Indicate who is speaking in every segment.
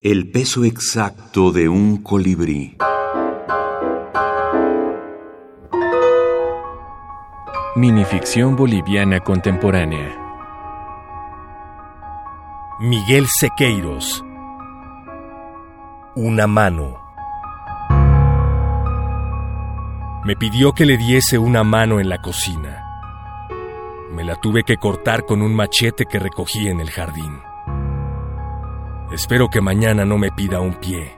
Speaker 1: El peso exacto de un colibrí.
Speaker 2: Minificción boliviana contemporánea.
Speaker 3: Miguel Sequeiros. Una mano. Me pidió que le diese una mano en la cocina. Me la tuve que cortar con un machete que recogí en el jardín. Espero que mañana no me pida un pie,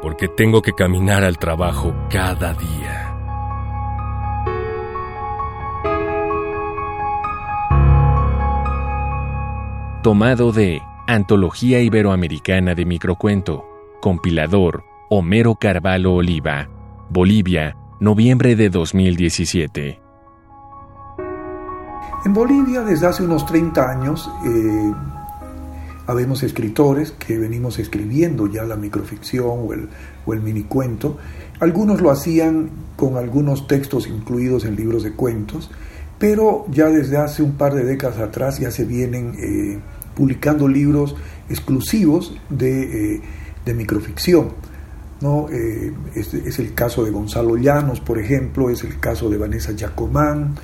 Speaker 3: porque tengo que caminar al trabajo cada día.
Speaker 2: Tomado de Antología Iberoamericana de Microcuento, compilador Homero Carvalho Oliva, Bolivia, noviembre de 2017.
Speaker 4: En Bolivia, desde hace unos 30 años, eh, habemos escritores que venimos escribiendo ya la microficción o el, o el. Algunos lo hacían con algunos textos incluidos en libros de cuentos, pero ya desde hace un par de décadas atrás ya se vienen eh, publicando libros exclusivos de, eh, microficción. ¿no? Eh, es, es, el caso de Gonzalo Llanos, por ejemplo, es el caso de Vanessa Giacomán,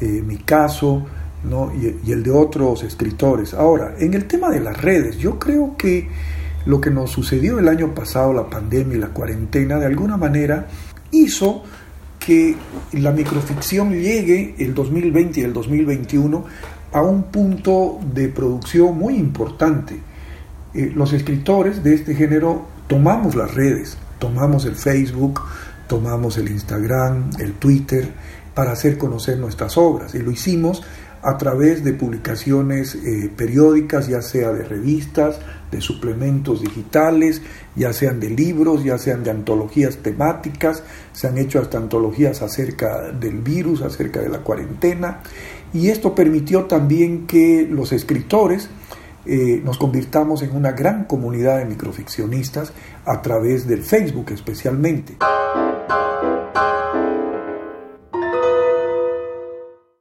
Speaker 4: mi caso, y, el de otros escritores. Ahora, en el tema de las redes, yo creo que lo que nos sucedió el año pasado, la pandemia y la cuarentena, de alguna manera hizo que la microficción llegue el 2020 y el 2021 a un punto de producción muy importante. Eh, los escritores de este género tomamos las redes, tomamos el Facebook, tomamos el Instagram, el Twitter, para hacer conocer nuestras obras. Y lo hicimos a través de publicaciones eh, periódicas, ya sea de revistas, de suplementos digitales, ya sean de libros, ya sean de antologías temáticas, se han hecho hasta antologías acerca del virus, acerca de la cuarentena, y esto permitió también que los escritores eh, nos convirtamos en una gran comunidad de microficcionistas a través del Facebook especialmente.